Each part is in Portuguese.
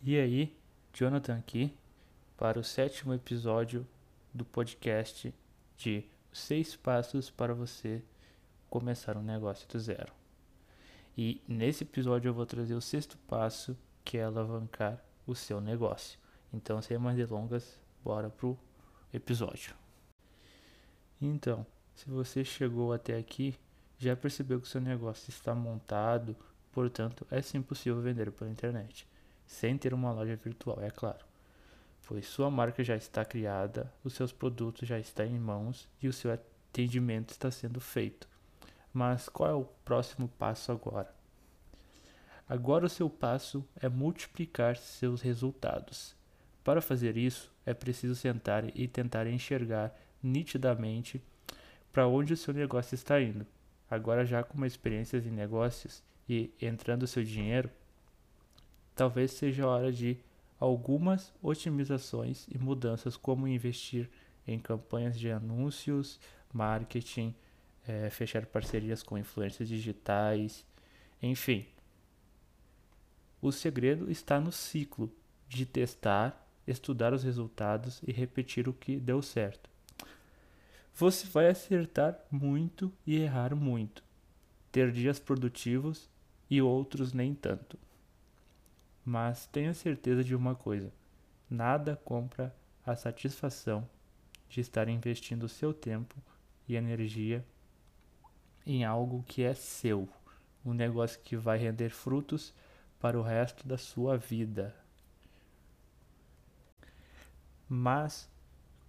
E aí, Jonathan aqui para o sétimo episódio do podcast de Seis Passos para você começar um negócio do zero. E nesse episódio eu vou trazer o sexto passo, que é alavancar o seu negócio. Então, sem mais delongas, bora pro episódio. Então, se você chegou até aqui, já percebeu que o seu negócio está montado, portanto, é sim possível vender pela internet sem ter uma loja virtual, é claro. Pois sua marca já está criada, os seus produtos já estão em mãos e o seu atendimento está sendo feito. Mas qual é o próximo passo agora? Agora o seu passo é multiplicar seus resultados. Para fazer isso, é preciso sentar e tentar enxergar nitidamente para onde o seu negócio está indo. Agora já com uma experiência em negócios e entrando seu dinheiro, talvez seja hora de algumas otimizações e mudanças, como investir em campanhas de anúncios, marketing, é, fechar parcerias com influências digitais, enfim. O segredo está no ciclo de testar, estudar os resultados e repetir o que deu certo. Você vai acertar muito e errar muito, ter dias produtivos e outros nem tanto. Mas tenha certeza de uma coisa: nada compra a satisfação de estar investindo seu tempo e energia em algo que é seu, um negócio que vai render frutos para o resto da sua vida. Mas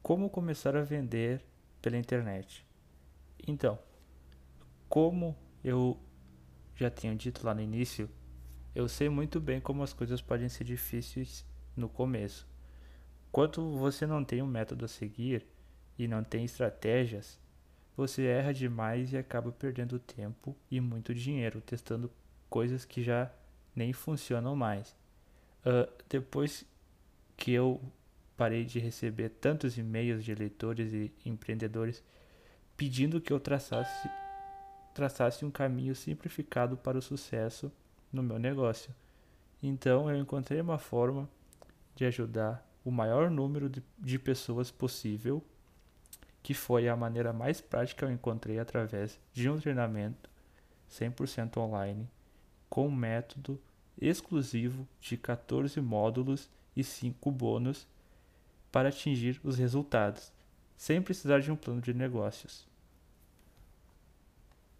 como começar a vender pela internet? Então, como eu já tinha dito lá no início, eu sei muito bem como as coisas podem ser difíceis no começo. Quando você não tem um método a seguir e não tem estratégias, você erra demais e acaba perdendo tempo e muito dinheiro testando coisas que já nem funcionam mais. Uh, depois que eu parei de receber tantos e-mails de leitores e empreendedores pedindo que eu traçasse, traçasse um caminho simplificado para o sucesso no meu negócio. Então eu encontrei uma forma de ajudar o maior número de, de pessoas possível, que foi a maneira mais prática que eu encontrei através de um treinamento 100% online, com um método exclusivo de 14 módulos e 5 bônus para atingir os resultados, sem precisar de um plano de negócios.